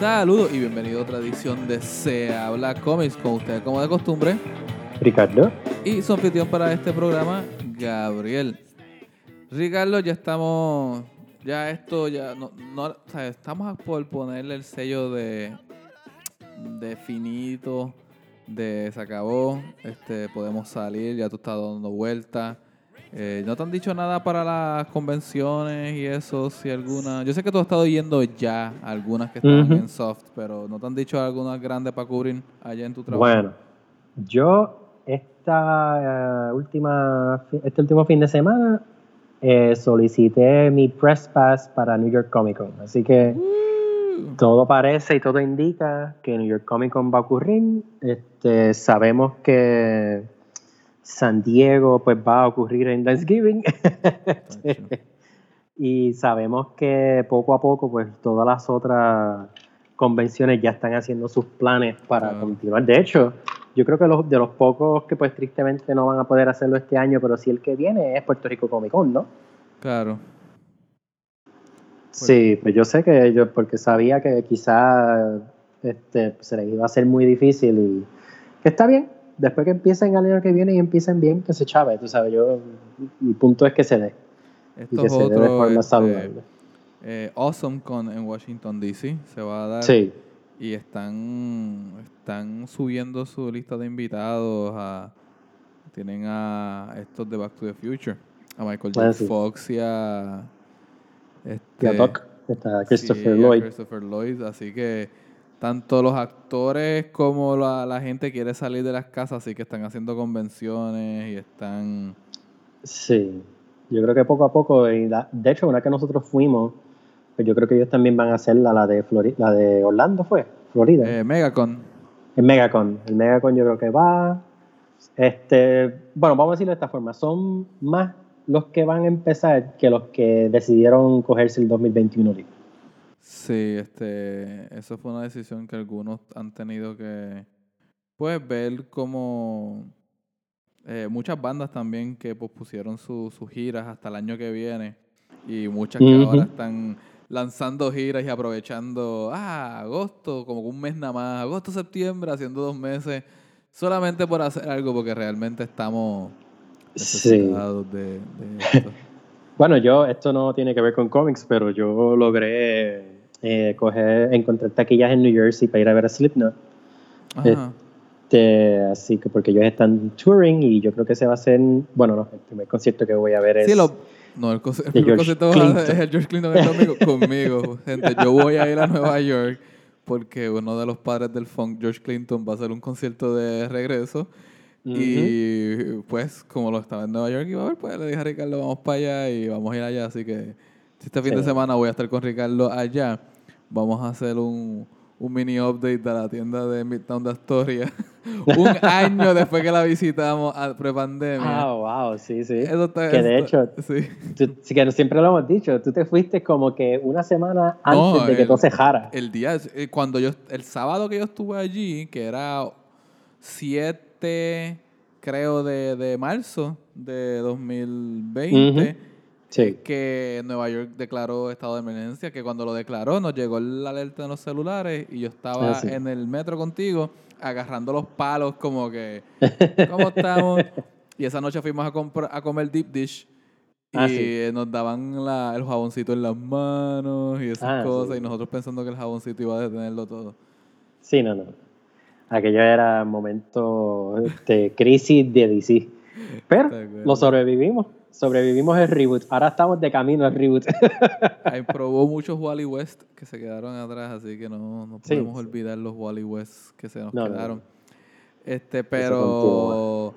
Saludos y bienvenido a otra edición de Se Habla Comics con ustedes como de costumbre. Ricardo. Y su anfitrión para este programa, Gabriel. Ricardo, ya estamos, ya esto, ya no, no o sea, estamos por ponerle el sello de, de finito, de se acabó, este, podemos salir, ya tú estás dando vueltas. Eh, ¿No te han dicho nada para las convenciones y eso? Si alguna. Yo sé que tú has estado yendo ya algunas que están Ujú. en soft, pero ¿no te han dicho algunas grandes para cubrir allá en tu trabajo? Bueno, yo esta eh, última, este último fin de semana eh, solicité mi press pass para New York Comic Con, así que Uh, todo parece y todo indica que New York Comic Con va a ocurrir. Este, sabemos que San Diego pues va a ocurrir en Thanksgiving. y sabemos que poco a poco pues todas las otras convenciones ya están haciendo sus planes para Claro. continuar. De hecho, yo creo que los, de los pocos que pues tristemente no van a poder hacerlo este año, pero sí el que viene es Puerto Rico Comic Con, ¿no? Claro. Sí, pues yo sé que yo, porque sabía que quizá este, se les iba a hacer muy difícil y que está bien, después que empiecen el año que viene y empiecen bien, que se chave, tú sabes, yo, mi punto es que se dé y Esto que es se dé de forma este, saludable. eh, awesome Con en Washington, D.C. se va a dar. Sí, Y están, están subiendo su lista de invitados. A, tienen a estos de Back to the Future. A Michael J. Ah, sí. Fox y a. y Este, a Doc, está Christopher sí, a Lloyd. Christopher Lloyd. Así que tanto los actores como la, la gente quiere salir de las casas. Así que están haciendo convenciones y están. Sí, yo creo que poco a poco, y la- de hecho, una que nosotros fuimos, pues yo creo que ellos también van a hacer la, la de Flori- la de Orlando, ¿fue? Florida. Eh, Megacon. El Megacon. El Megacon yo creo que va. Este, bueno, vamos a decirlo de esta forma. Son más los que van a empezar que los que decidieron cogerse el 2021 libre. Sí, este, eso fue una decisión que algunos han tenido que, pues, ver como eh, muchas bandas también que pospusieron su- sus giras hasta el año que viene y muchas que ahora están lanzando giras y aprovechando, ah, agosto, como un mes nada más, agosto, septiembre, haciendo dos meses, solamente por hacer algo porque realmente estamos Sí. necesitados de, de esto. Bueno, yo, esto no tiene que ver con cómics, pero yo logré eh, coger, encontrar taquillas en New Jersey para ir a ver a Slipknot. Ajá. Este, así que porque ellos están touring y yo creo que se va a hacer, bueno, no, el primer concierto que voy a ver es Sí, lo, no, el, el primer concierto es el George Clinton conmigo, conmigo. Gente, yo voy a ir a Nueva York porque uno de los padres del funk, George Clinton, va a hacer un concierto de regreso. Y pues, como lo estaba en Nueva York iba a ver, pues le dije a Ricardo, vamos para allá y vamos a ir allá. Así que este fin de Sí. semana voy a estar con Ricardo allá. Vamos a hacer un, un mini update de la tienda de Midtown de Astoria. un año después que la visitamos prepandemia. Ah, wow, sí, sí. Eso está- que de eso- hecho, sí. tú- sí que siempre lo hemos dicho, tú te fuiste como que una semana No, antes de que el- todo cejara. El día, eh, cuando yo, el sábado que yo estuve allí, que era 7, creo, de, de marzo de 2020, Ujú. Sí. es que Nueva York declaró estado de emergencia, que cuando lo declaró nos llegó la alerta en los celulares y yo estaba Ah, sí. en el metro contigo agarrando los palos como que, ¿cómo estamos? Y esa noche fuimos a, comprar, a comer deep dish y Ah, sí. nos daban la- el jaboncito en las manos y esas Ah, cosas sí. y nosotros pensando que el jaboncito iba a detenerlo todo. Sí, no, no. Aquello era momento de crisis de DC. Pero lo sobrevivimos. Sobrevivimos el reboot. Ahora estamos de camino al reboot. Ahí probó muchos Wally West que se quedaron atrás, así que no, no Sí, podemos sí. olvidar los Wally West que se nos No, quedaron. no. Este, pero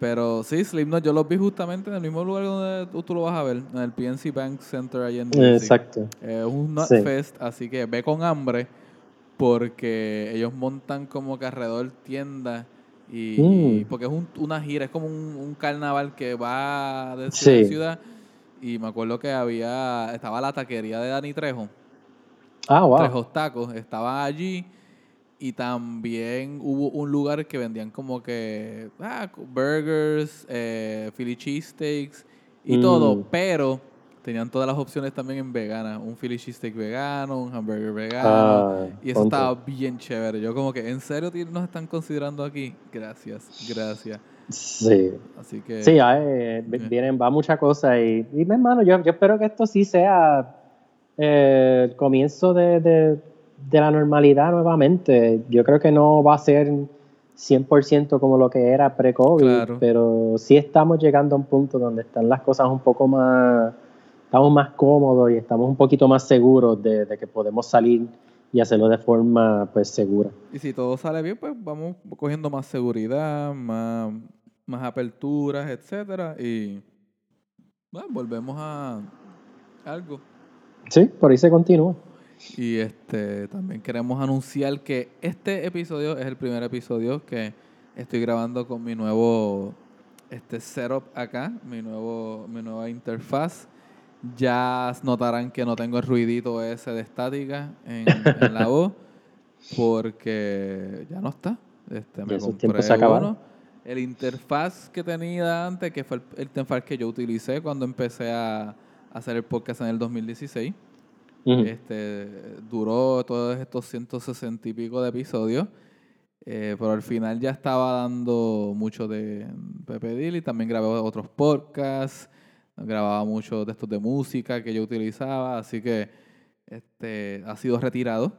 pero sí, Slipknot yo los vi justamente en el mismo lugar donde tú, tú lo vas a ver, en el PNC Bank Center allá en DC. Exacto. Es un Sí. Nutfest, así que ve con hambre porque ellos montan como que alrededor tiendas y, Mm. y- porque es un- una gira, es como un, un carnaval que va de ciudad ciudad y me acuerdo que había estaba la taquería de Dani Trejo, Ah, wow. Trejo Tacos, estaba allí y también hubo un lugar que vendían como que ah, burgers, eh, Philly cheesesteaks y todo, Mm. pero tenían todas las opciones también en vegana. Un Philly cheesesteak vegano, un hamburger vegano. Ah, y eso estaba bien chévere. Yo como que, ¿en serio nos están considerando aquí? Gracias, gracias. Sí. Así que... Sí, eh, vi- Ok. vienen, va mucha cosa y, y mi hermano, yo, yo espero que esto sí sea eh, el comienzo de, de- de la normalidad nuevamente. Yo creo que no va a ser 100% como lo que era pre-COVID, Claro. pero sí estamos llegando a un punto donde están las cosas un poco más, estamos más cómodos y estamos un poquito más seguros de, de que podemos salir y hacerlo de forma pues segura. Y si todo sale bien, pues vamos cogiendo más seguridad, más, más aperturas, etcétera. Y bueno, volvemos a algo. Sí, por ahí se continúa. Y este también queremos anunciar que este episodio es el primer episodio que estoy grabando con mi nuevo este setup acá, mi nuevo mi nueva interfaz. Ya notarán que no tengo el ruidito ese de estática en, en la voz porque ya no está. Este, me compré se uno. El interfaz que tenía antes, que fue el, el interfaz que yo utilicé cuando empecé a hacer el podcast en el 2016. Ujú. Este, duró todos estos 160 y pico de episodios. eh, pero al final ya estaba dando mucho de Pepe Dil y también grabé otros podcasts. Grababa mucho de estos de música que yo utilizaba. Así que este, ha sido retirado.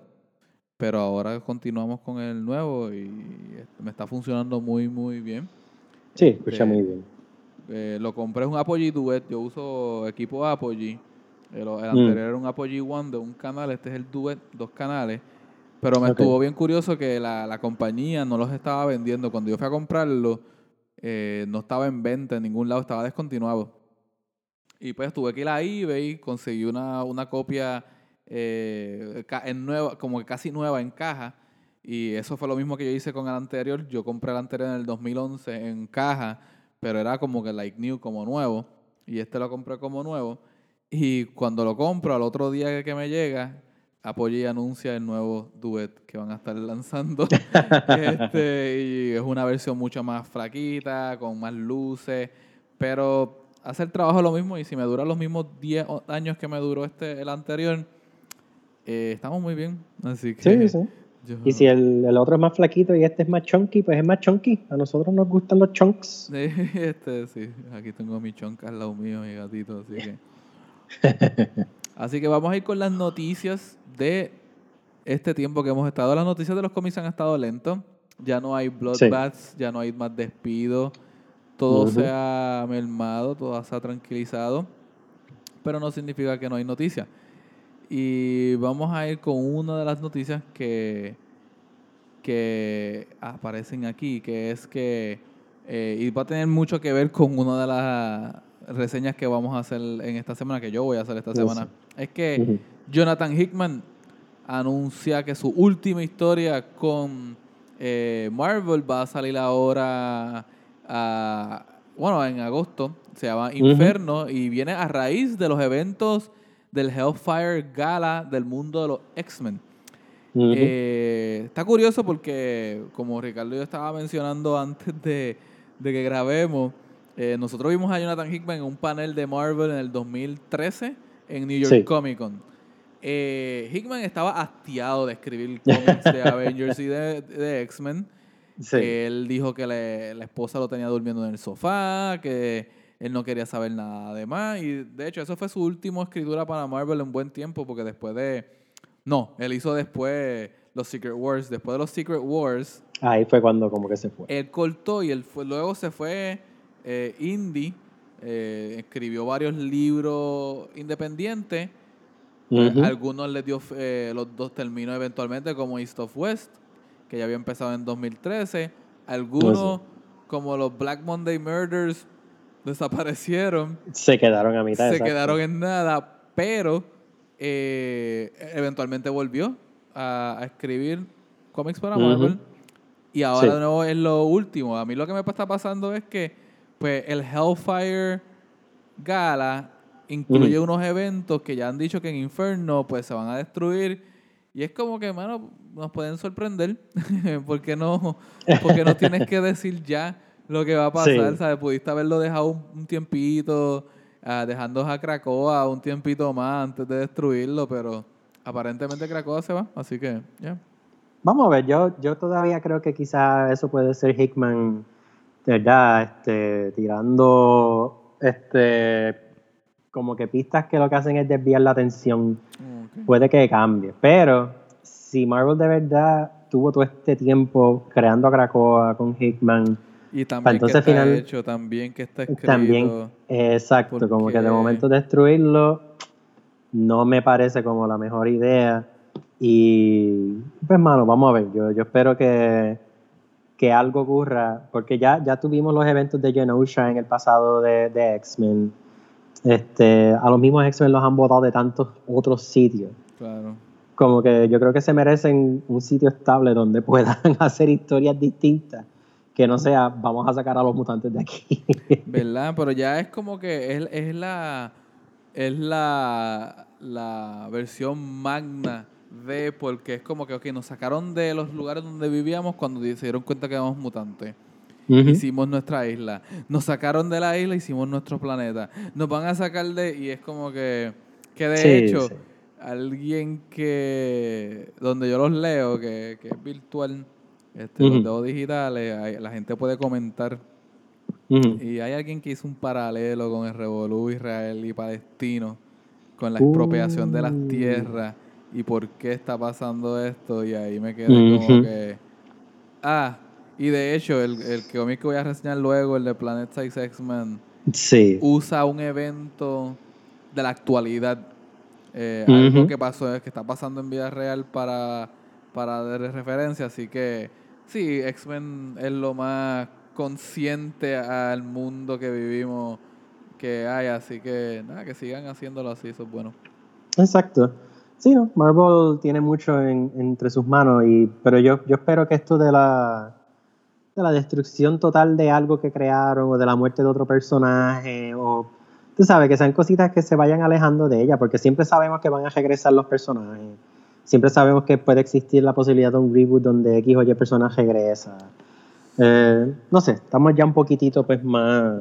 Pero ahora continuamos con el nuevo y este, me está funcionando muy, muy bien. Sí, escucha Este, muy bien. Eh, lo compré es un Apogee Duet. Yo uso equipo Apogee. El, el Mm. anterior era un Apogee One de un canal. Este es el Duet, dos canales. Pero me estuvo bien curioso que la, la compañía no los estaba vendiendo. Cuando yo fui a comprarlo, eh, no estaba en venta en ningún lado, estaba descontinuado. Y pues tuve que ir a eBay, conseguí una, una copia eh, en nueva, como que casi nueva en caja. Y eso fue lo mismo que yo hice con el anterior. Yo compré el anterior en el 2011 en caja, pero era como que like new, como nuevo. Y este lo compré como nuevo. Y cuando lo compro, al otro día que me llega, Apogee y anuncia el nuevo duet que van a estar lanzando. este, y es una versión mucho más flaquita, con más luces. Pero hace el trabajo lo mismo. Y si me dura los mismos 10 o- años que me duró este el anterior, eh, estamos muy bien. Así que. Sí, sí. yo- Y si el, el otro es más flaquito y este es más chunky, pues es más chunky. A nosotros nos gustan los chunks. Sí, este, sí. Aquí tengo mi chonca al lado mío, mi gatito, así que. Así que vamos a ir con las noticias de este tiempo que hemos estado. Las noticias de los cómics han estado lentos. Ya no hay bloodbaths, ya no hay más despidos. Todo se ha mermado, todo se ha tranquilizado. Pero no significa que no hay noticias. Y vamos a ir con una de las noticias que, que aparecen aquí, que es que, eh, y va a tener mucho que ver con una de las reseñas que vamos a hacer en esta semana, que yo voy a hacer esta Sí, semana. sí. Es que. Jonathan Hickman anuncia que su última historia con eh, Marvel va a salir ahora, a- bueno, en agosto, se llama Inferno y viene a raíz de los eventos del Hellfire Gala del mundo de los X-Men. Eh, está curioso porque, como Ricardo y yo estaba mencionando antes de, de que grabemos, eh, nosotros vimos a Jonathan Hickman en un panel de Marvel en el 2013 en New York Sí. Comic Con. Eh, Hickman estaba hastiado de escribir cómics de Avengers y de, de X-Men. Sí. Él dijo que le- la esposa lo tenía durmiendo en el sofá, que él no quería saber nada de más. Y de hecho, eso fue su última escritura para Marvel en buen tiempo, porque después de. No, él hizo después los Secret Wars. Después de los Secret Wars, Ahí fue cuando como que se fue. él cortó y él fue, luego se fue eh, indie. eh, escribió varios libros independientes. Algunos les dio, eh, los dos terminó eventualmente como East of West, que ya había empezado en 2013. Algunos, como los Black Monday Murders, desaparecieron. Se quedaron a mitad. se exacto. quedaron en nada, pero eh, eventualmente volvió a, a escribir cómics para. Marvel. Y ahora Sí. de nuevo es lo último. A mí lo que me está pasando es que pues el Hellfire Gala incluye unos eventos que ya han dicho que en Inferno pues se van a destruir. Y es como que, mano, nos pueden sorprender. ¿Por qué no, porque no tienes que decir ya lo que va a pasar? Sí. ¿sabes? Pudiste haberlo dejado un, un tiempito. ah, dejando a Krakoa un tiempito más antes de destruirlo, pero aparentemente Krakoa se va, así que ya. Vamos a ver, yo, yo todavía creo que quizá eso puede ser Hickman, verdad, este, tirando este como que pistas que lo que hacen es desviar la atención. Ok. Puede que cambie. Pero si Marvel de verdad tuvo todo este tiempo creando a Krakoa con Hickman, Y también entonces que está final- hecho, también que está escrito. también, exacto, como que de porque- momento destruirlo no me parece como la mejor idea. Y pues, mano, vamos a ver. Yo, yo espero que, que algo ocurra, porque ya, ya tuvimos los eventos de Genosha en el pasado de, de X-Men. Este, a los mismos X-Men los han votado de tantos otros sitios. Claro. Como que yo creo que se merecen un sitio estable donde puedan hacer historias distintas. Que no sea, vamos a sacar a los mutantes de aquí. ¿Verdad? Pero ya es como que es, es la es la, la versión magna de porque es como que ok, nos sacaron de los lugares donde vivíamos cuando se dieron cuenta que éramos mutantes. Hicimos nuestra isla. Nos sacaron de la isla, hicimos nuestro planeta. Nos van a sacar de y es como que que de Sí, hecho sí. alguien que donde yo los leo que, que es virtual este, los leo digitales, la gente puede comentar y hay alguien que hizo un paralelo con el revolú Israel y palestino, con la Uh. expropiación de las tierras y por qué está pasando esto. Y ahí me quedé como que. Ah, y de hecho, el, el cómic que voy a reseñar luego, el de Planet Size X-Men, Sí. usa un evento de la actualidad. eh, Algo que pasó, que está pasando en vida real para, para dar referencia. Así que sí, X-Men es lo más consciente al mundo que vivimos que hay. Así que nada, que sigan haciéndolo así, eso es bueno. Exacto. Sí, no, Marvel tiene mucho en- entre sus manos, y, pero yo, yo espero que esto de la, de la destrucción total de algo que crearon o de la muerte de otro personaje o tú sabes que sean cositas que se vayan alejando de ella porque siempre sabemos que van a regresar los personajes. Siempre sabemos que puede existir la posibilidad de un reboot donde X o Y personaje regresa. Eh, no sé estamos ya un poquitito pues más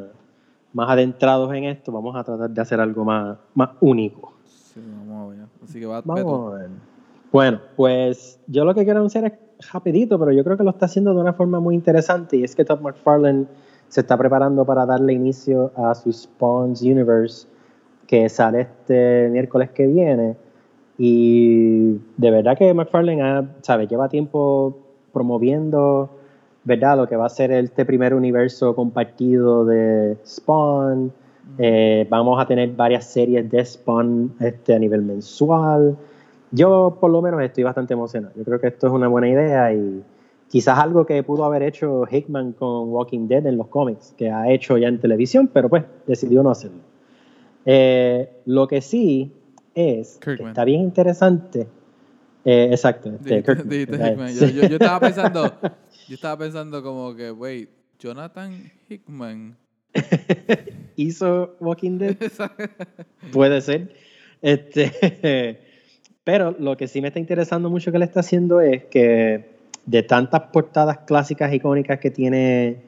más adentrados en esto. Vamos a tratar de hacer algo más, más único. Sí, vamos a ver. Así que va Vamos a ver. Bueno, pues yo lo que quiero anunciar es rapidito, pero yo creo que lo está haciendo de una forma muy interesante y es que Todd McFarlane se está preparando para darle inicio a su Spawns Universe que sale este miércoles que viene. Y de verdad que McFarlane ha, sabe, lleva tiempo promoviendo verdad lo que va a ser este primer universo compartido de Spawn. Eh, vamos a tener varias series de Spawn este, a nivel mensual. Yo, por lo menos, estoy bastante emocionado. Yo creo que esto es una buena idea y quizás algo que pudo haber hecho Hickman con Walking Dead en los cómics, que ha hecho ya en televisión, pero pues decidió no hacerlo. Eh, lo que sí es que Kirkman. está bien interesante. eh, exacto. este, Kirkman. Hickman. Yo, yo, yo estaba pensando, yo estaba pensando como que, wait, Jonathan Hickman. hizo Walking Dead. Puede ser. Este, pero lo que sí me está interesando mucho que le está haciendo es que de tantas portadas clásicas icónicas que tiene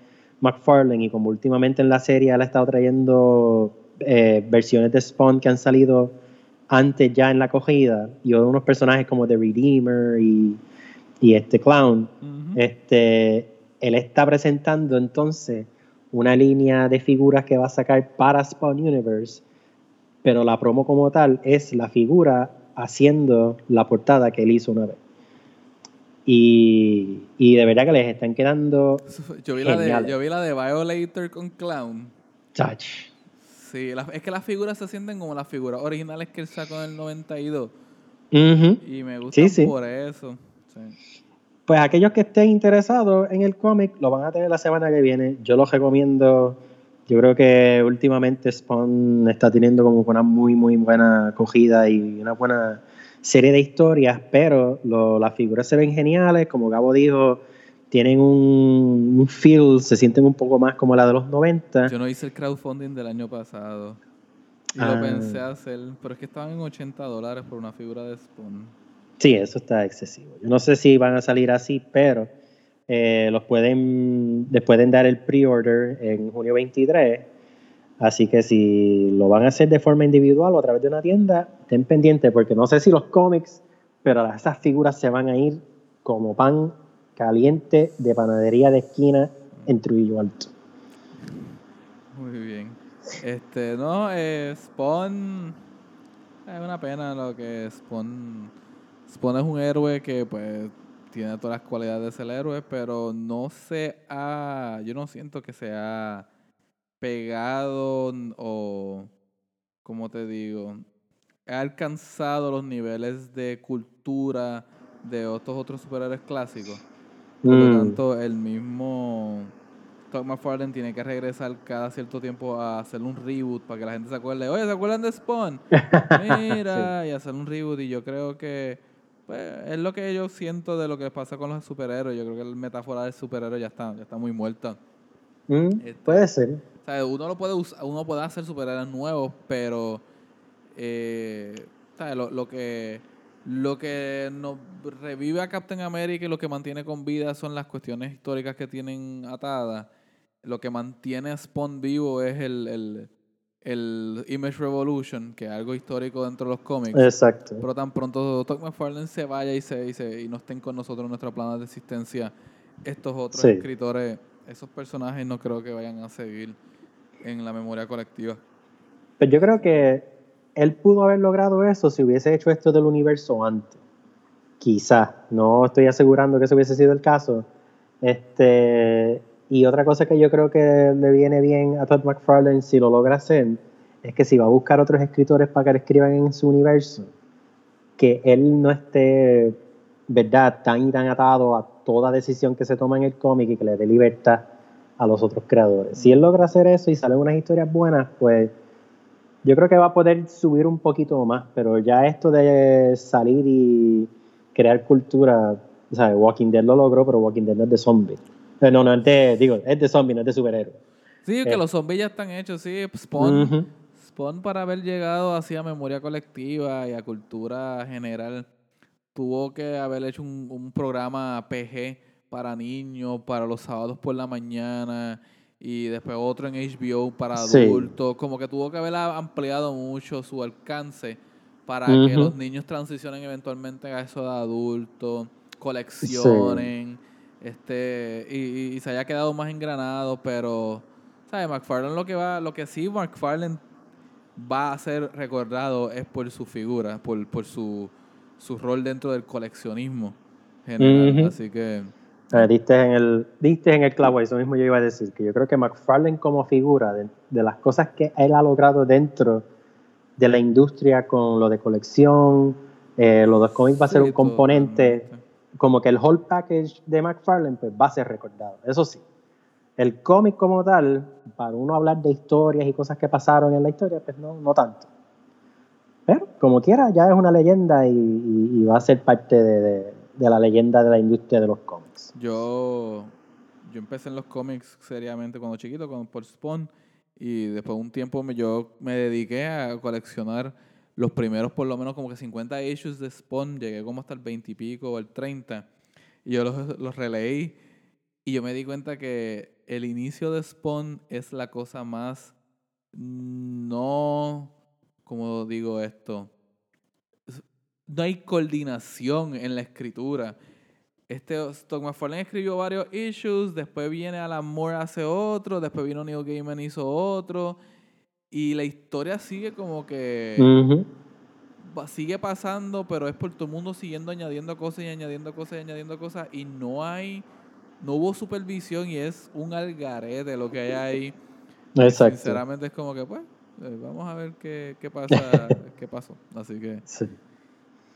McFarlane y como últimamente en la serie él ha estado trayendo eh, versiones de Spawn que han salido antes ya en la acogida y unos personajes como The Redeemer y, y este Clown, este, él está presentando entonces una línea de figuras que va a sacar para Spawn Universe, pero la promo como tal es la figura haciendo la portada que él hizo una vez. Y, y de verdad que les están quedando Yo vi, la de, yo vi la de Violator con Clown. touch. Sí, la- es que las figuras se sienten como las figuras originales que él sacó en el 92. Ujú. Y me gustan Sí, sí. por eso. Sí. Pues aquellos que estén interesados en el cómic lo van a tener la semana que viene. Yo los recomiendo. Yo creo que últimamente Spawn está teniendo como una muy, muy buena acogida y una buena serie de historias, pero lo- las figuras se ven geniales. Como Gabo dijo, tienen un, un feel, se sienten un poco más como la de los 90. Yo no hice el crowdfunding del año pasado. Y Ah. lo pensé hacer, pero es que estaban en 80 dólares por una figura de Spawn. Sí, eso está excesivo. Yo no sé si van a salir así, pero eh, los pueden, les pueden dar el pre-order en junio 23 Así que si lo van a hacer de forma individual o a través de una tienda, estén pendientes porque no sé si los cómics, pero esas figuras se van a ir como pan caliente de panadería de esquina en Trujillo Alto. Muy bien. Este, no, eh, Spawn es una pena lo que Spawn Spawn es un héroe que pues tiene todas las cualidades de ser héroe, pero no se ha, yo no siento que se ha pegado o, como te digo, ha alcanzado los niveles de cultura de otros otros superhéroes clásicos. Por lo Mm. tanto, el mismo Todd McFarlane tiene que regresar cada cierto tiempo a hacer un reboot para que la gente se acuerde. Oye, ¿se acuerdan de Spawn? Mira, y hacer un reboot. Y yo creo que pues, es lo que yo siento de lo que pasa con los superhéroes. Yo creo que la metáfora del superhéroe ya está, ya está muy muerta. Mm, Este- Puede ser. O sea, uno lo puede usar, uno puede hacer superhéroes nuevos, pero eh, ¿sabes? Lo, lo que lo que nos revive a Captain America y lo que mantiene con vida son las cuestiones históricas que tienen atadas. Lo que mantiene a Spawn vivo es el, el, el Image Revolution, que es algo histórico dentro de los cómics. Exacto. Pero tan pronto Todd McFarlane se vaya y, se, y, se- y no estén con nosotros en nuestra plana de existencia, estos otros Sí. escritores, esos personajes no creo que vayan a seguir en la memoria colectiva. Pero yo creo que él pudo haber logrado eso si hubiese hecho esto del universo antes. Quizás. No estoy asegurando que eso hubiese sido el caso. Este, y otra cosa que yo creo que le viene bien a Todd McFarlane si lo logra hacer es que si va a buscar otros escritores para que le escriban en su universo, que él no esté, ¿verdad?, tan y tan atado a toda decisión que se toma en el cómic y que le dé libertad a los otros creadores. Si él logra hacer eso y salen unas historias buenas, pues yo creo que va a poder subir un poquito más, pero ya esto de salir y crear cultura, o Walking Dead lo logró, pero Walking Dead no es de zombie. Eh, No, no es de, digo, es de zombie, no es de superhéroe. Sí, que Eh. los zombies ya están hechos, sí. Spawn, Ujú. Spawn para haber llegado así a memoria colectiva y a cultura general, tuvo que haber hecho un, un programa PG para niños, para los sábados por la mañana, y después otro en HBO para Sí. adultos. Como que tuvo que haber ampliado mucho su alcance para que los niños transicionen eventualmente a eso de adultos, coleccionen, este, y, y- y se haya quedado más engranado, pero ¿sabes? McFarlane lo que va, lo que sí McFarlane va a ser recordado es por su figura, por, por su, su rol dentro del coleccionismo general. Así que diste, en el, diste en el clavo, eso mismo yo iba a decir, que yo creo que McFarlane como figura, de, de las cosas que él ha logrado dentro de la industria con lo de colección, eh, lo de cómics va a ser sí, un componente. Como que el whole package de McFarlane pues, va a ser recordado, eso sí. El cómic como tal, para uno hablar de historias y cosas que pasaron en la historia, pues no, no tanto. Pero como quiera, ya es una leyenda y, y- y va a ser parte de, de- de la leyenda de la industria de los cómics. Yo, yo empecé en los cómics seriamente cuando chiquito, con, por Spawn, y después de un tiempo me, yo me dediqué a coleccionar los primeros por lo menos como que 50 issues de Spawn, llegué como hasta el 20 y pico o el 30, y yo los, los releí, y yo me di cuenta que el inicio de Spawn es la cosa más no, como digo esto, no hay coordinación en la escritura. Este Tom McFarlane escribió varios issues, después viene Alan Moore hace otro, después vino Neil Gaiman hizo otro, y la historia sigue como que va- sigue pasando, pero es por todo el mundo siguiendo añadiendo cosas y añadiendo cosas y añadiendo cosas, y no hay, no hubo supervisión y es un algarete lo que hay ahí. Exacto. Sinceramente es como que pues, eh, vamos a ver qué, qué pasa, qué pasó. Así que Sí.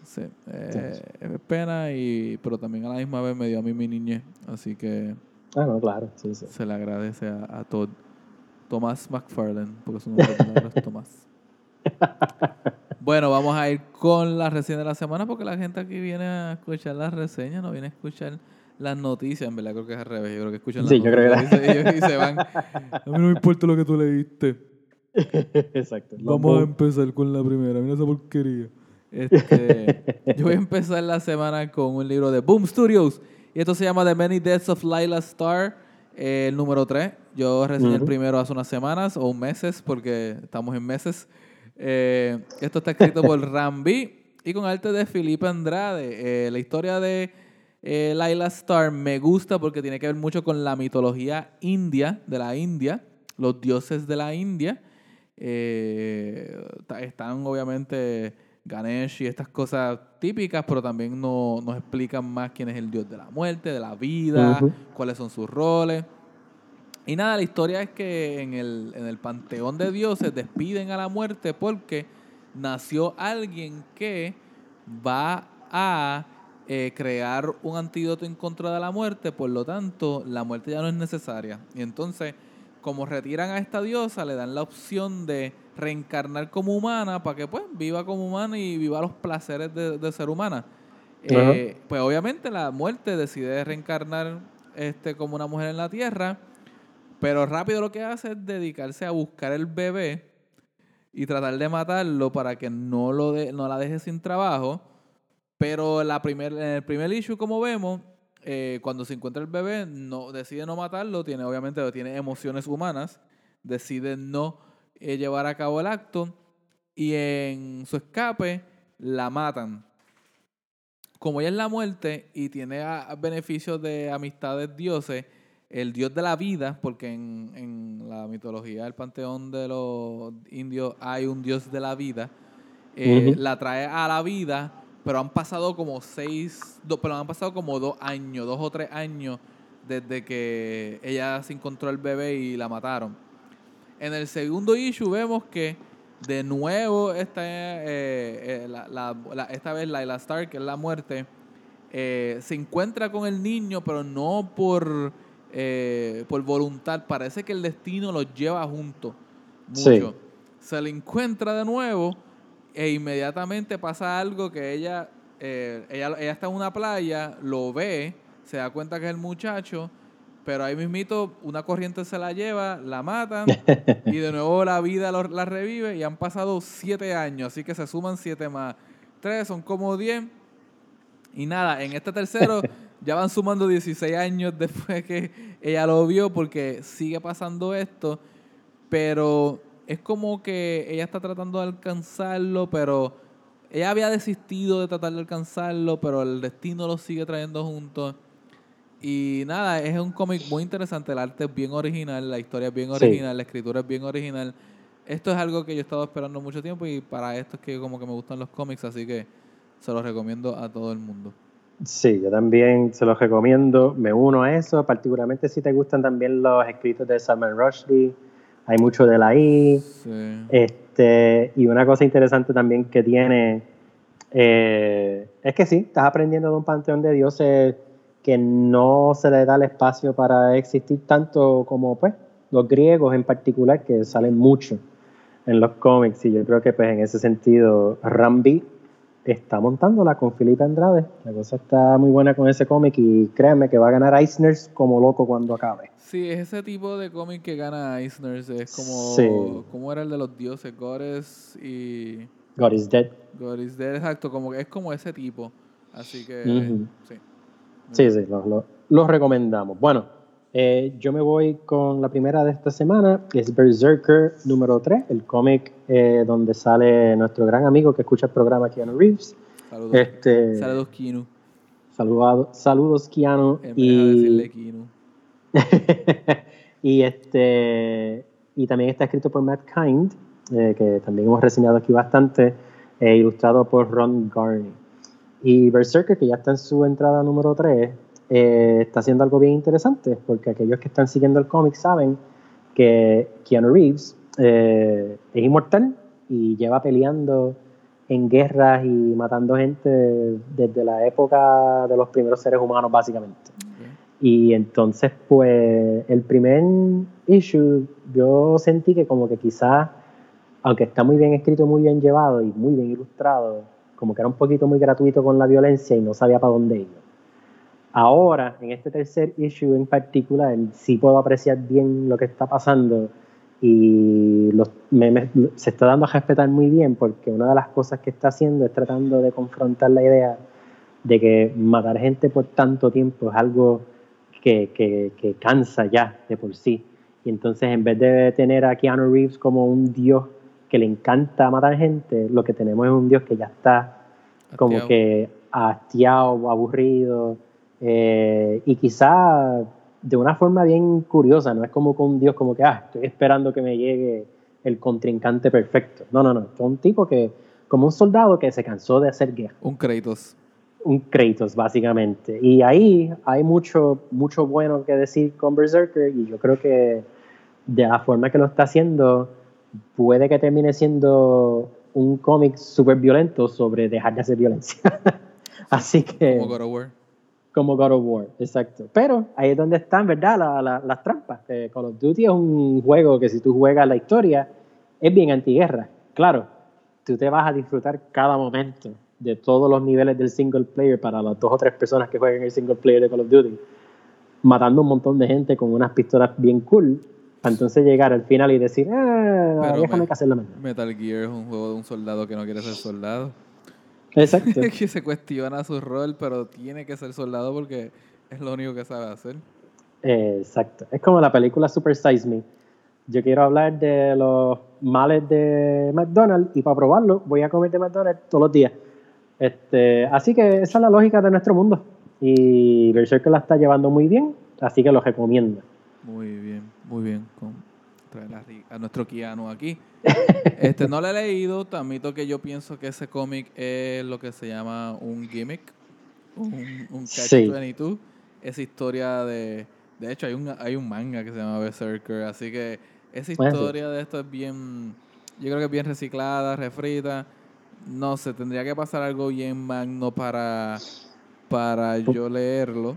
Sí, eh, es pena, y, pero también a la misma vez me dio a mí mi niñez. Así que Ah, no, claro. Sí, sí. se le agradece a, a Todd. Tomás McFarlane, porque su nombre es Tomás. Bueno, vamos a ir con la reseña de la semana, porque la gente aquí viene a escuchar las reseñas, no viene a escuchar las noticias. En verdad, creo que es al revés. Yo creo que escuchan las Sí, yo creo que y, se, y se van. A mí no me importa lo que tú leíste. Exacto. Vamos a empezar con la primera. Mira esa porquería. Este, yo voy a empezar la semana con un libro de Boom Studios. Y esto se llama The Many Deaths of Lila El número 3, yo reseñé el primero hace unas semanas o meses, porque estamos en meses. Eh, esto está escrito por Rambi y con arte de Felipe Andrade. Eh, la historia de eh, Laila Star me gusta porque tiene que ver mucho con la mitología india, de la India, los dioses de la India. están obviamente Ganesh y estas cosas típicas, pero también nos explican más quién es el dios de la muerte, de la vida, cuáles son sus roles. Y nada, la historia es que en el, en el panteón de dioses despiden a la muerte porque nació alguien que va a eh, crear un antídoto en contra de la muerte, por lo tanto, la muerte ya no es necesaria. Y entonces, como retiran a esta diosa, le dan la opción de reencarnar como humana para que pues viva como humana y viva los placeres de, ser humana. Eh, pues obviamente la muerte decide reencarnar este, como una mujer en la tierra, pero rápido lo que hace es dedicarse a buscar el bebé y tratar de matarlo para que no, lo no la deje sin trabajo. Pero la primer, en el primer issue, como vemos, eh, cuando se encuentra el bebé, no, decide no matarlo, tiene obviamente tiene emociones humanas, decide no eh, llevar a cabo el acto y en su escape la matan. Como ella es la muerte y tiene beneficios de amistades dioses, el dios de la vida, porque en, la mitología del panteón de los indios hay un dios de la vida, eh, la trae a la vida, pero han pasado como seis, pero han pasado como dos años, dos o tres años desde que ella se encontró el bebé y la mataron. En el segundo issue vemos que de nuevo esta, eh, eh, esta vez Laila Stark, que es la muerte, eh, se encuentra con el niño, pero no por, por voluntad. Parece que el destino los lleva juntos. Mucho. Se le encuentra de nuevo e inmediatamente pasa algo que ella, ella, ella está en una playa, lo ve, se da cuenta que es el muchacho pero ahí mismito una corriente se la lleva, la matan y de nuevo la vida la revive y han pasado siete años, así que se suman siete más. Tres son como diez. Y nada, en este tercero ya van sumando 16 años después que ella lo vio porque sigue pasando esto, pero es como que ella está tratando de alcanzarlo, pero ella había desistido de tratar de alcanzarlo, pero el destino lo sigue trayendo juntos. Y nada, es un cómic muy interesante, el arte es bien original, la historia es bien original, la escritura es bien original. Esto es algo que yo he estado esperando mucho tiempo y para esto es que como que me gustan los cómics, así que se los recomiendo a todo el mundo. Sí, yo también se los recomiendo, me uno a eso, particularmente si te gustan también los escritos de Salman Rushdie, hay mucho de la I. Este, y una cosa interesante también que tiene eh, es que sí, estás aprendiendo de un panteón de dioses que no se le da el espacio para existir tanto como pues los griegos en particular que salen mucho en los cómics. Y yo creo que pues en ese sentido Rambi está montándola con Felipe Andrade. La cosa está muy buena con ese cómic y créanme que va a ganar Eisners como loco cuando acabe. Sí es ese tipo de cómic que gana Eisners. Es como como era el de los dioses Goddess y God is Dead. God is Dead exacto como es como ese tipo. Así que sí Sí, sí, los recomendamos. Bueno, eh, yo me voy con la primera de esta semana, que es Berserker número 3, el cómic eh, donde sale nuestro gran amigo que escucha el programa, Keanu Reeves. Saludos, este, saludos Keanu. saludos, Keanu. y, y, este, y también está escrito por Matt Kind, eh, que también hemos reseñado aquí bastante, e ilustrado por Ron Garney. Y Berserker, que ya está en su entrada número 3, eh, está haciendo algo bien interesante, porque aquellos que están siguiendo el cómic saben que Keanu Reeves eh, es inmortal y lleva peleando en guerras y matando gente desde la época de los primeros seres humanos, básicamente. Y entonces, pues, el primer issue, yo sentí que como que quizás, aunque está muy bien escrito, muy bien llevado y muy bien ilustrado, como que era un poquito muy gratuito con la violencia y no sabía para dónde ir. Ahora, en este tercer issue en particular, sí puedo apreciar bien lo que está pasando y los, se está dando a respetar muy bien porque una de las cosas que está haciendo es tratando de confrontar la idea de que matar gente por tanto tiempo es algo que, que, que cansa ya de por sí. Y entonces en vez de tener a Keanu Reeves como un dios que le encanta matar gente, lo que tenemos es un dios que ya está como Hastiado. que hastiado, aburrido, eh, y quizá de una forma bien curiosa, no es como con un dios como que, ah, estoy esperando que me llegue el contrincante perfecto. No, no, no, es un tipo que, como un soldado que se cansó de hacer guerra Un Kratos. un Kratos, básicamente. Y ahí hay mucho, mucho bueno que decir con Berserker y yo creo que de la forma que lo está haciendo puede que termine siendo un cómic súper violento sobre dejar de hacer violencia. Así que, Como God of War. como God of War, exacto. Pero ahí es donde están, ¿verdad? La- la- las trampas. Eh, Call of Duty es un juego que si tú juegas la historia es bien antiguerra. Claro, tú te vas a disfrutar cada momento de todos los niveles del single player para las dos o tres personas que jueguen el single player de Call of Duty, matando un montón de gente con unas pistolas bien cool, para entonces llegar al final y decir, ah, Pero déjame me- que hacerlo mejor. Metal Gear es un juego de un soldado que no quiere ser soldado. Exacto. que se cuestiona su rol, pero tiene que ser soldado porque es lo único que sabe hacer. Exacto. Es como la película Super Size Me. Yo quiero hablar de los males de McDonald's y para probarlo voy a comer de McDonald's todos los días. Este, así que esa es la lógica de nuestro mundo. Y Berserker la está llevando muy bien, así que lo recomiendo. Muy bien, muy bien. Con traer a, a nuestro Keanu aquí. Este, no lo he leído, también que yo pienso que ese cómic es lo que se llama un gimmick, un, un Sí. Catch-22. Esa historia de... De hecho, hay un, hay un manga que se llama Berserker, así que esa historia de esto es bien... Yo creo que es bien reciclada, refrita. No sé, tendría que pasar algo bien magno para, para yo leerlo.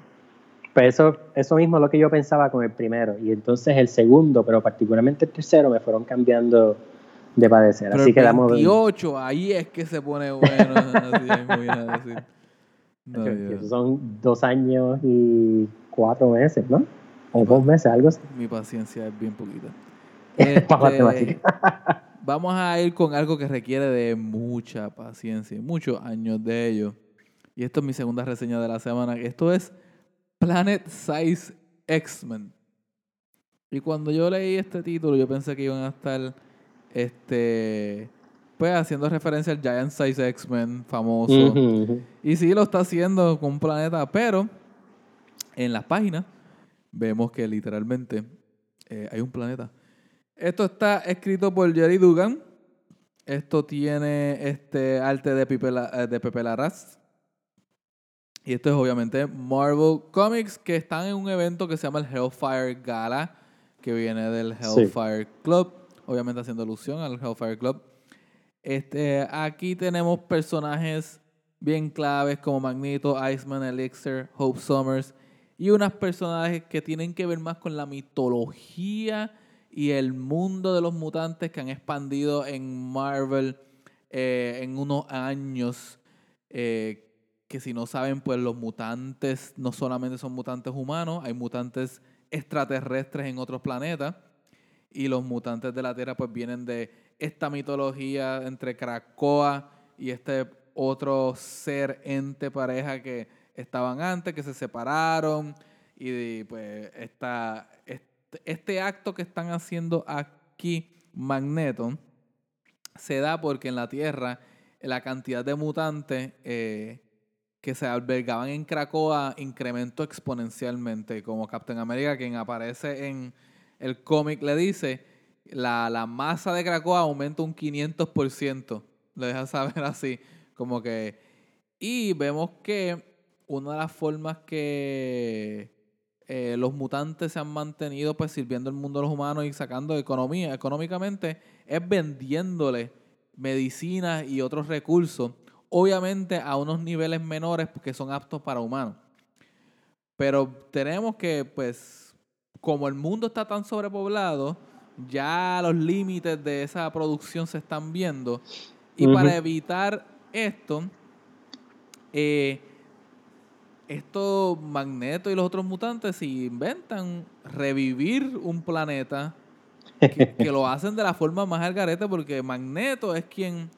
Pues eso, eso mismo es lo que yo pensaba con el primero. Y entonces el segundo, pero particularmente el tercero, me fueron cambiando de padecer. Pero así el que damos 28, ahí es que se pone bueno. así es muy a decir. No, que yo- esos son dos años y cuatro meses, ¿no? O dos meses, algo así. mi paciencia es bien poquita. Este, vamos a ir con algo que requiere de mucha paciencia y muchos años de ello. Y esto es mi segunda reseña de la semana. Esto es Planet Size X-Men. Y cuando yo leí este título, yo pensé que iban a estar este pues haciendo referencia al Giant Size X-Men famoso. Y sí lo está haciendo con un planeta, pero en las páginas vemos que literalmente eh, hay un planeta. Esto está escrito por Jerry Dugan. Esto tiene este arte de Pepe, La- eh, de Pepe Larraz. Y esto es obviamente Marvel Comics, que están en un evento que se llama el Hellfire Gala, que viene del Sí. Hellfire Club. Obviamente haciendo alusión al Hellfire Club. Este, aquí tenemos personajes bien claves como Magneto, Iceman, Elixir, Hope Summers y unos personajes que tienen que ver más con la mitología y el mundo de los mutantes que han expandido en Marvel eh, en unos años. eh, que si no saben, pues los mutantes no solamente son mutantes humanos, hay mutantes extraterrestres en otros planetas. Y los mutantes de la Tierra pues vienen de esta mitología entre Krakoa y este otro ser, ente, pareja que estaban antes, que se separaron. Y pues esta, este, este acto que están haciendo aquí Magneto se da porque en la Tierra la cantidad de mutantes eh, que se albergaban en Krakoa incrementó exponencialmente, como Captain America, quien aparece en el cómic, le dice, la, la masa de Krakoa aumenta un 500%. Lo deja saber así, como que... Y vemos que una de las formas que eh, los mutantes se han mantenido pues sirviendo el mundo de los humanos y sacando economía económicamente es vendiéndole medicinas y otros recursos, obviamente a unos niveles menores que son aptos para humanos. Pero tenemos que, pues, como el mundo está tan sobrepoblado, ya los límites de esa producción se están viendo. Y para evitar esto, eh, estos Magneto y los otros mutantes se inventan revivir un planeta que, que lo hacen de la forma más algarete porque Magneto es quien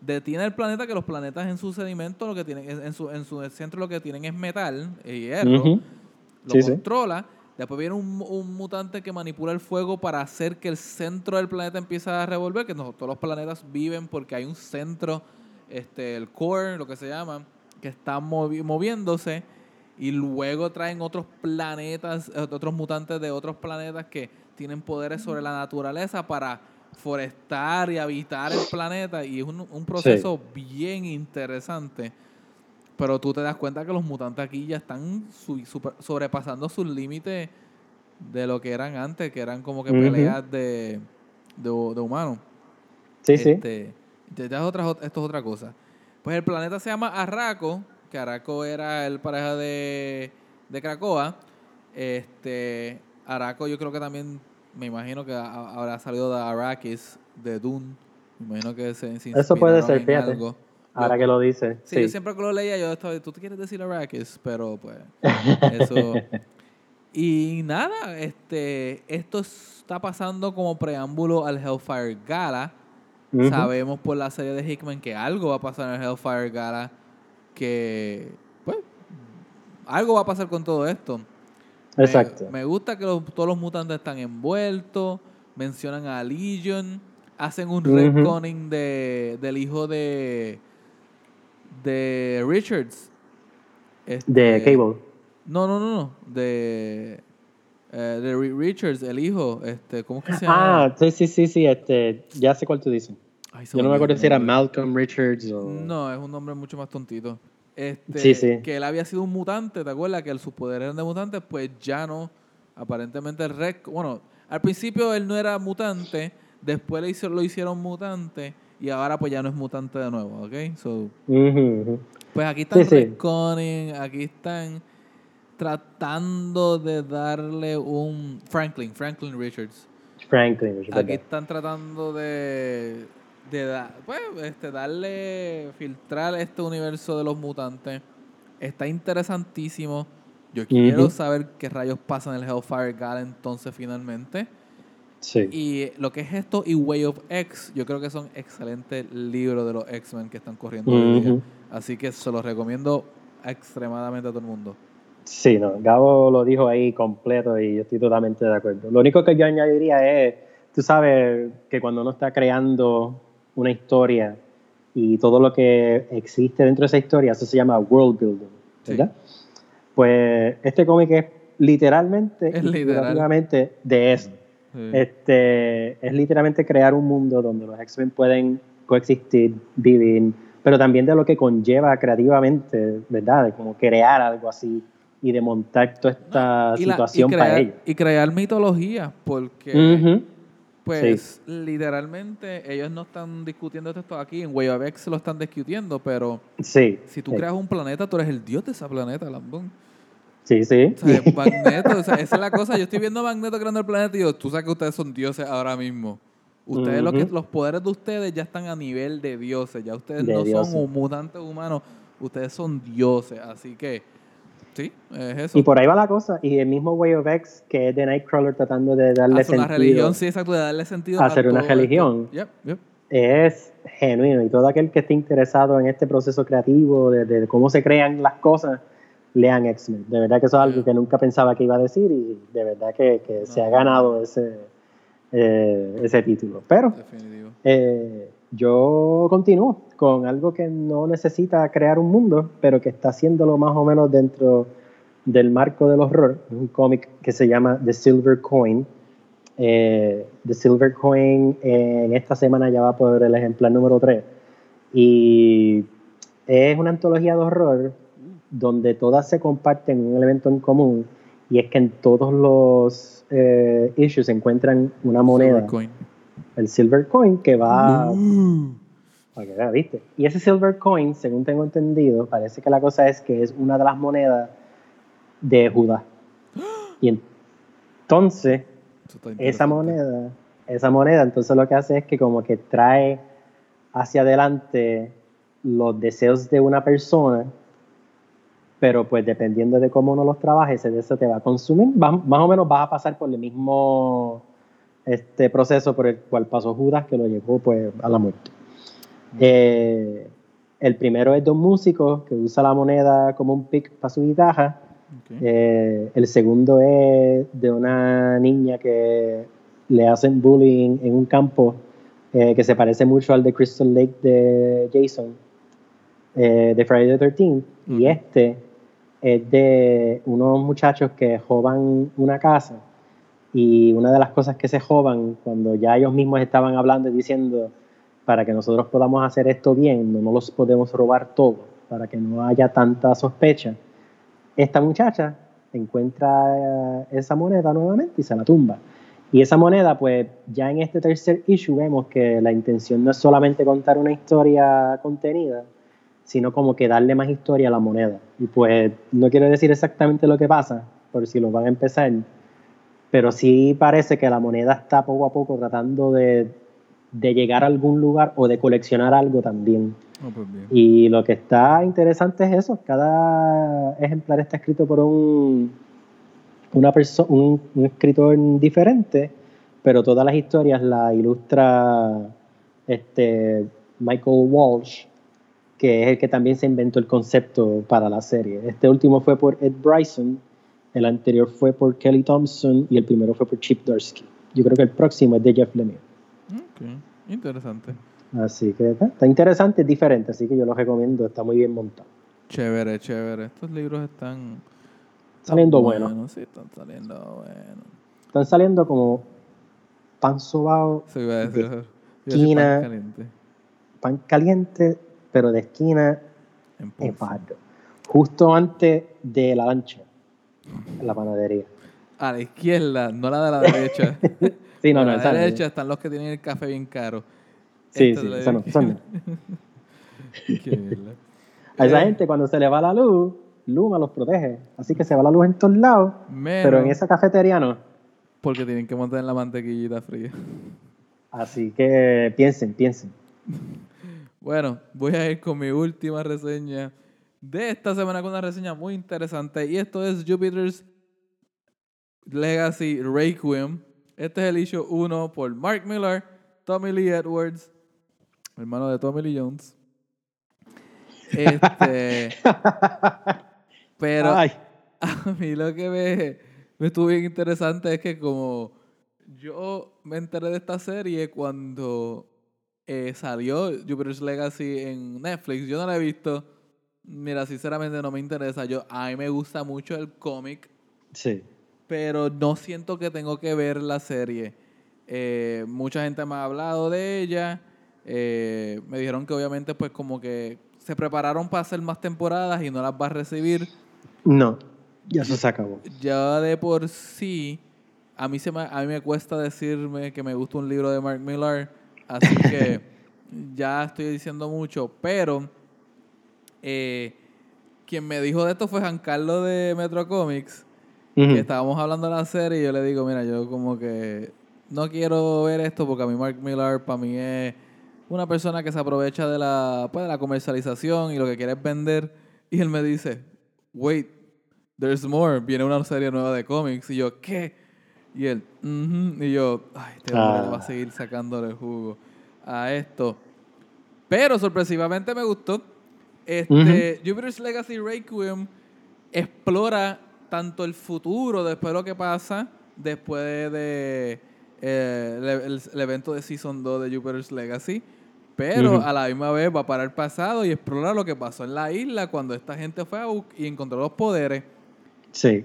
detiene el planeta que los planetas en su sedimento lo que tienen en su, en su centro lo que tienen es metal y hierro Ujú. lo Sí, sí. controla. Después viene un, un mutante que manipula el fuego para hacer que el centro del planeta empiece a revolver, que no, todos los planetas viven porque hay un centro, este, el core, lo que se llama, que está movi- moviéndose y luego traen otros planetas, eh, otros mutantes de otros planetas que tienen poderes sobre la naturaleza para forestar y habitar el planeta y es un, un proceso bien interesante. Pero tú te das cuenta que los mutantes aquí ya están su- super- sobrepasando sus límites de lo que eran antes, que eran como que peleas de, de, de humanos. Sí, sí. Este, ya- ya es otra, esto es otra cosa. Pues el planeta se llama Arraco, que Araco era el pareja de, de Krakoa. Este, Araco yo creo que también, me imagino que ha- habrá salido de Arrakis, de Dune. Me imagino que se, se Eso puede ser, fíjate. algo. Ahora Yo- que lo dice. Sí, Sí, yo siempre que lo leía, yo estaba, tú te quieres decir Arrakis, pero pues eso. Y nada, este, esto está pasando como preámbulo al Hellfire Gala. Sabemos por la serie de Hickman que algo va a pasar en el Hellfire Gala, que pues algo va a pasar con todo esto. Me- Exacto. Me, gusta que los- todos los mutantes están envueltos, mencionan a Legion, hacen un retconning de, del hijo de de Richards. Este, De Cable. No, no, no, no. De, eh, de Ri- Richards, el hijo. Este, ¿Cómo es que se llama? Ah, sí, sí, sí, sí, este, ya sé cuál tú dices. Ay, Yo no me acuerdo si era. Malcolm Richards o... No, es un nombre mucho más tontito. Este, Sí, sí. Que él había sido un mutante, ¿te acuerdas? Que sus poderes eran de mutantes, pues ya no. Aparentemente el rec... Bueno, al principio él no era mutante, después le hizo, lo hicieron mutante y ahora pues ya no es mutante de nuevo, ¿ok? So, pues aquí están Sí, retconning, aquí están tratando de darle un... Franklin, Franklin Richards. Franklin, es Aquí están tratando de, de da- pues, este, darle, filtrar este universo de los mutantes. Está interesantísimo. Yo quiero saber qué rayos pasa en el Hellfire Gala entonces finalmente. Sí. Y lo que es esto y Way of X, yo creo que son excelentes libros de los X-Men que están corriendo hoy día. Así que se los recomiendo extremadamente a todo el mundo. Sí, no, Gabo lo dijo ahí completo y yo estoy totalmente de acuerdo. Lo único que yo añadiría es, tú sabes que cuando uno está creando una historia y todo lo que existe dentro de esa historia, eso se llama world building, Sí. ¿verdad? Pues este cómic es literalmente Es de eso. Sí. Este, es literalmente crear un mundo donde los X-Men pueden coexistir, vivir, pero también de lo que conlleva creativamente, ¿verdad? De como crear algo así y de montar toda esta la- y situación para crear- ellos. Y crear mitología, porque... Ujú. Pues literalmente ellos no están discutiendo esto aquí, en Way of X lo están discutiendo, pero Sí. si tú sí. creas un planeta, tú eres el dios de ese planeta, Lambón. Sí, sí. O sea, Magneto, o sea, esa es la cosa. Yo estoy viendo a Magneto creando el planeta y digo, tú sabes que ustedes son dioses ahora mismo. Ustedes, lo que, los poderes de ustedes ya están a nivel de dioses. Ya ustedes De no dioses. son mutantes humanos, ustedes son dioses. Así que, sí, es eso. Y por ahí va la cosa. Y el mismo Way of X, que es de Nightcrawler tratando de darle Hacer una sentido, religión, sí, exacto, de darle sentido Hacer a una religión. Yep, yep. es genuino. Y todo aquel que esté interesado en este proceso creativo, de, de cómo se crean las cosas, lean X-Men. De verdad que eso es algo que nunca pensaba que iba a decir y de verdad que, que se ha ganado ese, eh, ese título. Pero Definitivo. eh, yo continúo con algo que no necesita crear un mundo, pero que está haciéndolo más o menos dentro del marco del horror. Un cómic que se llama The Silver Coin. Eh, The Silver Coin eh, en esta semana ya va por el ejemplar número 3. Y es una antología de horror donde todas se comparten un elemento en común y es que en todos los eh, issues se encuentran una moneda Silver coin. el silver coin que va. ¿Viste? Y ese silver coin, según tengo entendido, parece que la cosa es que es una de las monedas de Judá. Y entonces, esa moneda, esa moneda, entonces lo que hace es que como que trae hacia adelante los deseos de una persona, pero pues dependiendo de cómo uno los trabaje, ese deseo te va a consumir. Más o menos vas a pasar por el mismo este proceso por el cual pasó Judas, que lo llevó pues a la muerte. Eh, el primero es de un músico que usa la moneda como un pick para su guitarra Eh, el segundo es de una niña que le hacen bullying en un campo eh, que se parece mucho al de Crystal Lake de Jason, eh, de Friday the 13th. Y este es de unos muchachos que joban una casa. Y una de las cosas que se joban cuando ya ellos mismos estaban hablando y diciendo, para que nosotros podamos hacer esto bien, no nos los podemos robar todo, para que no haya tanta sospecha. Esta muchacha encuentra esa moneda nuevamente y se la tumba. Y esa moneda, pues ya en este tercer issue vemos que la intención no es solamente contar una historia contenida, sino como que darle más historia a la moneda. Y pues no quiero decir exactamente lo que pasa, por si lo van a empezar, pero sí parece que la moneda está poco a poco tratando de, de llegar a algún lugar o de coleccionar algo también. Oh, pues y lo que está interesante es eso, cada ejemplar está escrito por un una persona, un, escritor diferente, pero todas las historias las ilustra este Michael Walsh, que es el que también se inventó el concepto para la serie. Este último fue por Ed Bryson, el anterior fue por Kelly Thompson y el primero fue por Chip Dursky. Yo creo que el próximo es de Jeff Lemire. Interesante. Así que está, interesante, es diferente, así que yo lo recomiendo, está muy bien montado. Chévere, chévere. Estos libros están saliendo buenos. Bueno, sí, están saliendo buenos. Están saliendo como pan sobao. Sí, decir, esquina. Pan caliente. pan caliente. pero de esquina en pardo. Justo antes de la lancha, en la panadería. A la izquierda, no la de la derecha. sí, no, no, A la derecha están los que tienen el café bien caro. Sí, sí, eso no, eso no. A esa gente cuando se le va la luz, Luma los protege. Así que se va la luz en todos lados, pero en esa cafetería no. Porque tienen que mantener la mantequillita fría. Así que piensen, piensen. Bueno, voy a ir con mi última reseña de esta semana con una reseña muy interesante. Y esto es Jupiter's Legacy Requiem. Este es el issue 1 por Mark Miller, Tommy Lee Edwards, hermano de Tommy Lee Jones. Este. Pero a mí lo que me, me estuvo bien interesante es que como yo me enteré de esta serie cuando eh, salió Jupiter's Legacy en Netflix, yo no la he visto. Mira, sinceramente no me interesa. Yo, a mí me gusta mucho el cómic. Sí. Pero no siento que tengo que ver la serie. Eh, mucha gente me ha hablado de ella. Eh, me dijeron que obviamente pues como que se prepararon para hacer más temporadas y no las va a recibir. No, ya se acabó. Ya de por sí, a mí, se me, a mí me cuesta decirme que me gusta un libro de Mark Millar, así que ya estoy diciendo mucho, pero eh, quien me dijo de esto fue Giancarlo de Metro Comics, que estábamos hablando de la serie y yo le digo, mira, yo como que no quiero ver esto porque a mí Mark Millar para mí es una persona que se aprovecha de la, pues, de la comercialización y lo que quiere es vender. Y él me dice, wait, there's more, viene una serie nueva de cómics. Y yo, ¿qué? Y él, y yo, ay, este hombre va a ah. seguir sacándole jugo a esto. Pero sorpresivamente me gustó. Este, Jupiter's Legacy Requiem explora tanto el futuro después de lo que pasa después de eh, el, evento de Season 2 de Jupiter's Legacy pero a la misma vez va para el pasado y explora lo que pasó en la isla cuando esta gente fue a y encontró los poderes. Sí.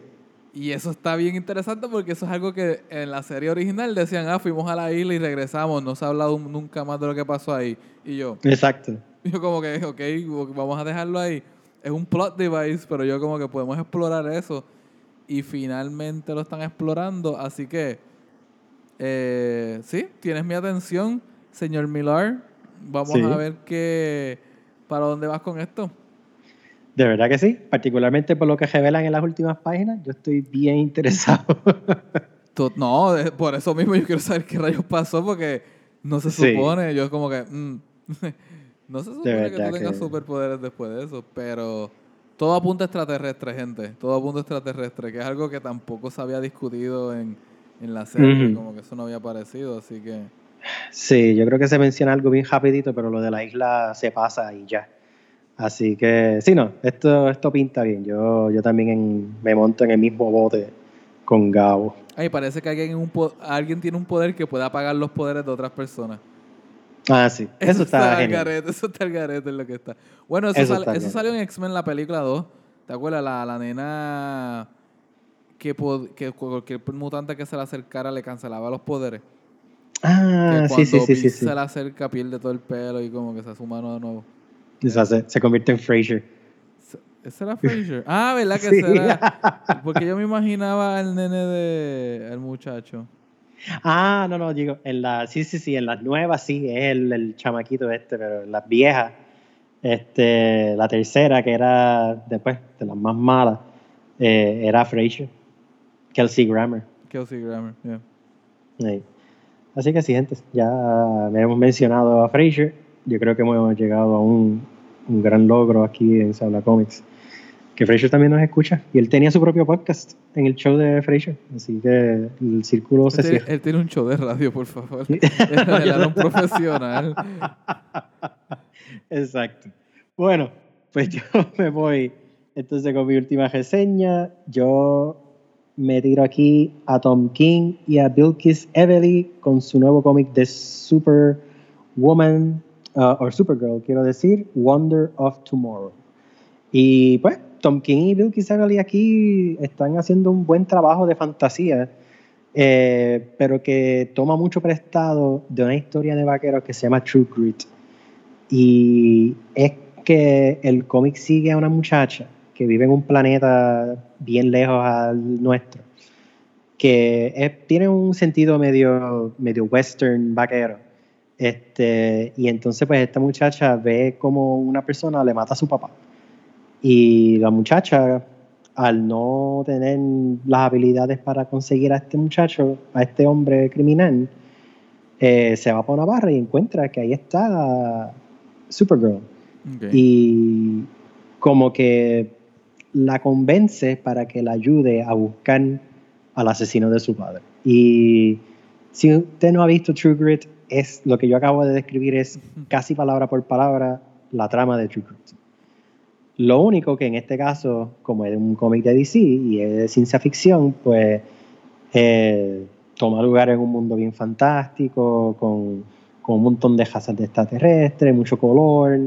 Y eso está bien interesante porque eso es algo que en la serie original decían, ah, fuimos a la isla y regresamos, no se ha hablado nunca más de lo que pasó ahí. Y yo... Exacto. Yo como que, ok, vamos a dejarlo ahí. Es un plot device, pero yo como que podemos explorar eso. Y finalmente lo están explorando, así que... Eh, sí, tienes mi atención, señor Millar. Vamos a ver qué, para dónde vas con esto. De verdad que sí, particularmente por lo que revelan en las últimas páginas, yo estoy bien interesado. no, por eso mismo yo quiero saber qué rayos pasó, porque no se supone, yo como que... Mm, no se supone que tú tengas superpoderes después de eso, pero todo apunta a extraterrestre, gente. Todo apunta a extraterrestre, que es algo que tampoco se había discutido en, la serie, como que eso no había aparecido, así que... Sí, yo creo que se menciona algo bien rapidito, pero lo de la isla se pasa y ya. Así que, sí, no, esto, esto pinta bien. Yo, yo también en- me monto en el mismo bote con Gabo. Ay, parece que alguien, en un alguien tiene un poder que puede apagar los poderes de otras personas. Ah, sí, eso, está al genial. garete, eso está al garete en lo que está. Bueno, eso, Eso está salió en X-Men la película 2. ¿Te acuerdas? La, la nena que, pod- que cualquier mutante que se le acercara le cancelaba los poderes. Ah, sí, sí, sí, sí, se le acerca pierde todo el pelo y como que se hace humano de nuevo. Se, se convierte en Frasier. Se- ¿Ese era Fraser? Ah, ¿verdad que era? Porque yo me imaginaba al nene de... el muchacho. Ah, no, no, digo, en la, sí, sí, sí, en las nuevas sí, es el, el chamaquito este, pero en las viejas, este, la tercera, que era después de las más malas, eh, era Frasier, Kelsey Grammer. Kelsey Grammer, yeah. Sí. Así que sí, gente, ya me hemos mencionado a Frasier. Yo creo que hemos llegado a un, un gran logro aquí en Sabla Comics. Que Frasier también nos escucha. Y él tenía su propio podcast en el show de Frasier. Así que el círculo se tiene- cierra. él tiene un show de radio, por favor. Él era un profesional. Exacto. Bueno, pues yo me voy entonces con mi última reseña. Yo me tiro aquí a Tom King y a Bilkis Evely con su nuevo cómic de Superwoman, uh, o Supergirl, quiero decir, Wonder of Tomorrow. Y pues, Tom King y Bilkis Evely aquí están haciendo un buen trabajo de fantasía, eh, pero que toma mucho prestado de una historia de vaqueros que se llama True Grit. Y es que el cómic sigue a una muchacha que vive en un planeta bien lejos al nuestro, que tiene un sentido medio, medio western vaquero. Este, y entonces pues esta muchacha ve como una persona le mata a su papá. Y la muchacha, al no tener las habilidades para conseguir a este muchacho, a este hombre criminal, eh, se va por una barra y encuentra que ahí está Supergirl. Y como que la convence para que la ayude a buscar al asesino de su padre. Y si usted no ha visto True Grit, es lo que yo acabo de describir es casi palabra por palabra la trama de True Grit. Lo único que en este caso, como es un cómic de DC y es de ciencia ficción, pues eh, toma lugar en un mundo bien fantástico, con, con un montón de razas de extraterrestres, mucho color.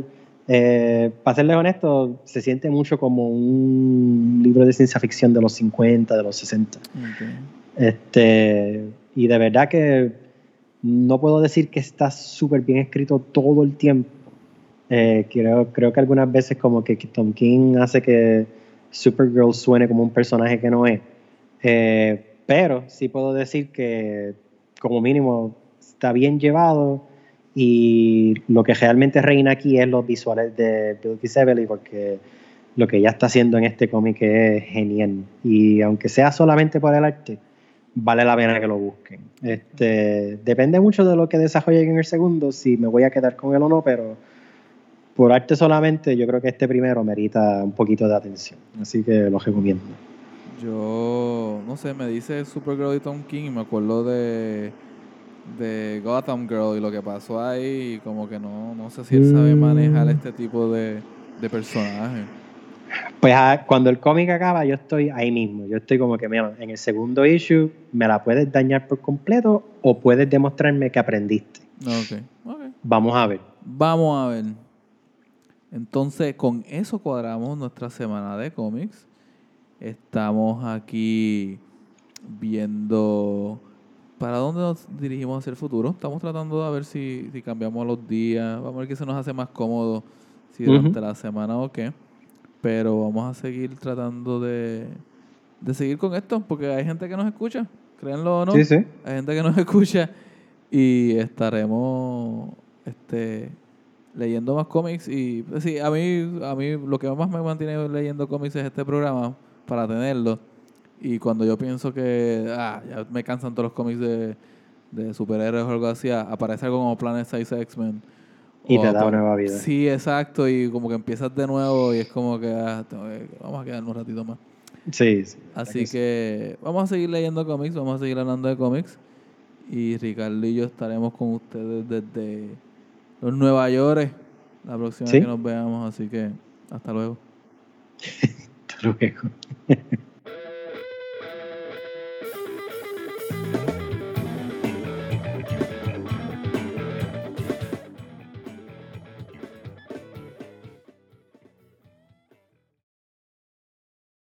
Eh, para serles honesto, se siente mucho como un libro de ciencia ficción de los 50, de los 60. Ok. Este, y de verdad que no puedo decir que está súper bien escrito todo el tiempo. Eh, creo, creo que algunas veces como que Tom King hace que Supergirl suene como un personaje que no es. Eh, pero sí puedo decir que como mínimo está bien llevado y lo que realmente reina aquí es los visuales de Bill Evely porque lo que ella está haciendo en este cómic es genial. Y aunque sea solamente por el arte, vale la pena que lo busquen. Este, depende mucho de lo que desarrollen en el segundo, si me voy a quedar con él o no, pero por arte solamente yo creo que este primero merita un poquito de atención. Así que lo recomiendo. Yo, no sé, me dice Supergirl y Tom King y me acuerdo de, de Gotham Girl y lo que pasó ahí. Y como que no, no sé si él sabe Mm. manejar este tipo de, de personaje. Pues ah, cuando el cómic acaba, yo estoy ahí mismo. Yo estoy como que, mira, en el segundo issue me la puedes dañar por completo o puedes demostrarme que aprendiste. Ok, ok. Vamos a ver. Vamos a ver. Entonces, con eso cuadramos nuestra semana de cómics. Estamos aquí viendo para dónde nos dirigimos hacia el futuro. Estamos tratando de ver si, si cambiamos los días. Vamos a ver qué se nos hace más cómodo, si durante la semana o qué. Pero vamos a seguir tratando de, de seguir con esto, porque hay gente que nos escucha, créanlo o no. Sí, sí. Hay gente que nos escucha y estaremos este, leyendo más cómics. Y pues, sí, a mí, a mí lo que más me mantiene leyendo cómics es este programa para tenerlo. Y cuando yo pienso que ah, ya me cansan todos los cómics de, de superhéroes o algo así, aparece algo como Planet Size X-Men. Y te da apa- nueva vida. Sí, exacto. Y como que empiezas de nuevo y es como que ah, tengo que- vamos a quedarnos un ratito más. Sí, sí. Así que vamos a seguir leyendo cómics, vamos a seguir hablando de cómics. Y Ricardo y yo estaremos con ustedes desde los Nueva York, la próxima Sí. que nos veamos, así que hasta luego. Hasta luego.